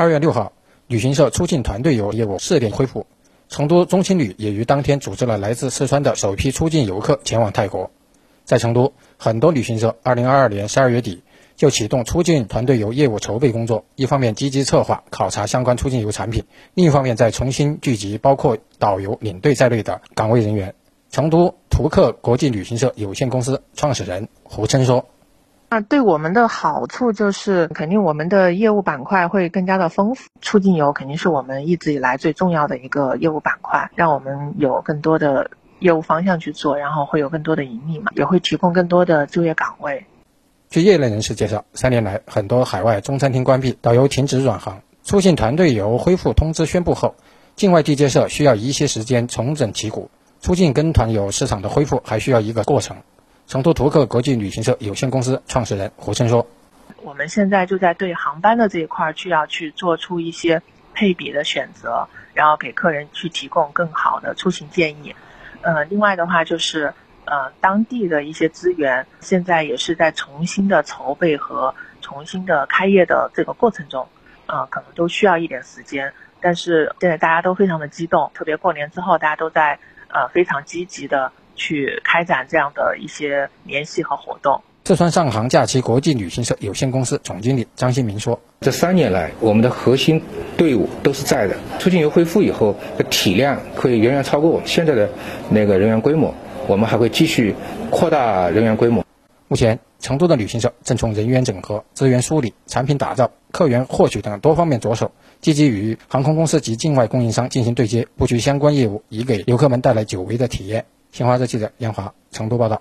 二月六号，旅行社出境团队游业务试点恢复。成都中青旅也于当天组织了来自四川的首批出境游客前往泰国。在成都，很多旅行社2022年12月底就启动出境团队游业务筹备工作，一方面积极策划考察相关出境游产品，另一方面在重新聚集包括导游、领队在内的岗位人员。成都途客国际旅行社有限公司创始人胡琛说。那对我们的好处就是，肯定我们的业务板块会更加的丰富。出境游肯定是我们一直以来最重要的一个业务板块，让我们有更多的业务方向去做，然后会有更多的盈利嘛，也会提供更多的就业岗位。据业内人士介绍，三年来很多海外中餐厅关闭，导游停止转行，出境团队游恢复通知宣布后，境外地接社需要一些时间重整旗鼓，出境跟团游市场的恢复还需要一个过程。成都途客国际旅行社有限公司创始人胡琛说：“我们现在就在对航班的这一块去要去做出一些配比的选择，然后给客人去提供更好的出行建议。呃，另外的话就是呃当地的一些资源，现在也是在重新的筹备和重新的开业的这个过程中，呃，可能都需要一点时间。但是现在大家都非常的激动，特别过年之后，大家都在呃非常积极的。”去开展这样的一些联系和活动。四川上航假期国际旅行社有限公司总经理张新明说：“这三年来，我们的核心队伍都是在的。出境游恢复以后，的体量会远远超过我们现在的那个人员规模。我们还会继续扩大人员规模。目前，成都的旅行社正从人员整合、资源梳理、产品打造、客源获取等多方面着手，积极与航空公司及境外供应商进行对接，布局相关业务，以给游客们带来久违的体验。”新华社记者杨华成都报道。